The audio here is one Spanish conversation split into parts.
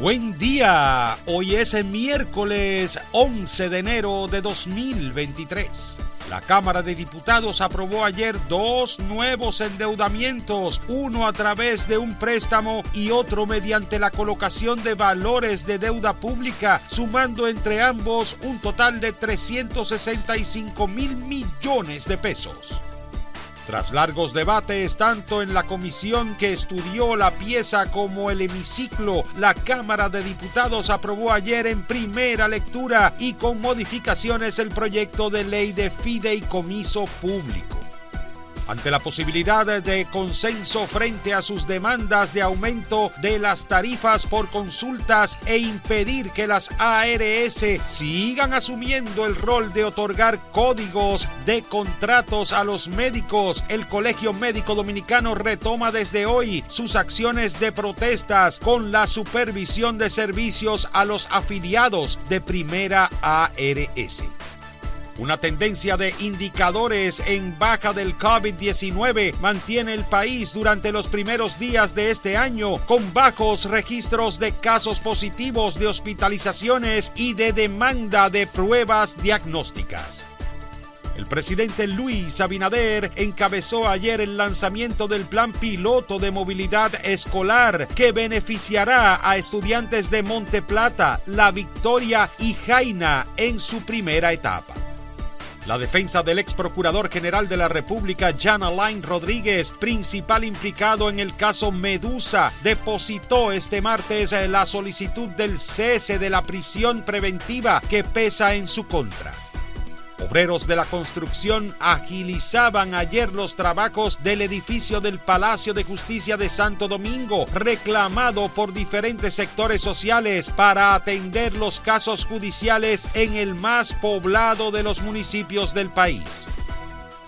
Buen día, hoy es miércoles 11 de enero de 2023. La Cámara de Diputados aprobó ayer dos nuevos endeudamientos, uno a través de un préstamo y otro mediante la colocación de valores de deuda pública, sumando entre ambos un total de 365 mil millones de pesos. Tras largos debates tanto en la comisión que estudió la pieza como el hemiciclo, la Cámara de Diputados aprobó ayer en primera lectura y con modificaciones el proyecto de ley de fideicomiso público. Ante la posibilidad de consenso frente a sus demandas de aumento de las tarifas por consultas e impedir que las ARS sigan asumiendo el rol de otorgar códigos de contratos a los médicos, el Colegio Médico Dominicano retoma desde hoy sus acciones de protestas con la supervisión de servicios a los afiliados de primera ARS. Una tendencia de indicadores en baja del COVID-19 mantiene el país durante los primeros días de este año con bajos registros de casos positivos de hospitalizaciones y de demanda de pruebas diagnósticas. El presidente Luis Abinader encabezó ayer el lanzamiento del plan piloto de movilidad escolar que beneficiará a estudiantes de Monte Plata, La Victoria y Jaina en su primera etapa. La defensa del ex procurador general de la República, Jan Alain Rodríguez, principal implicado en el caso Medusa, depositó este martes la solicitud del cese de la prisión preventiva que pesa en su contra. Obreros de la construcción agilizaban ayer los trabajos del edificio del Palacio de Justicia de Santo Domingo, reclamado por diferentes sectores sociales para atender los casos judiciales en el más poblado de los municipios del país.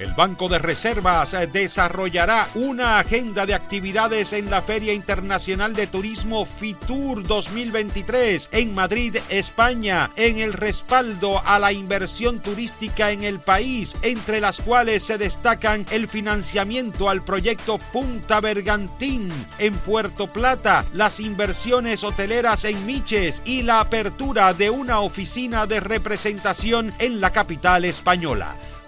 El Banco de Reservas desarrollará una agenda de actividades en la Feria Internacional de Turismo FITUR 2023 en Madrid, España, en el respaldo a la inversión turística en el país, entre las cuales se destacan el financiamiento al proyecto Punta Bergantín en Puerto Plata, las inversiones hoteleras en Miches y la apertura de una oficina de representación en la capital española.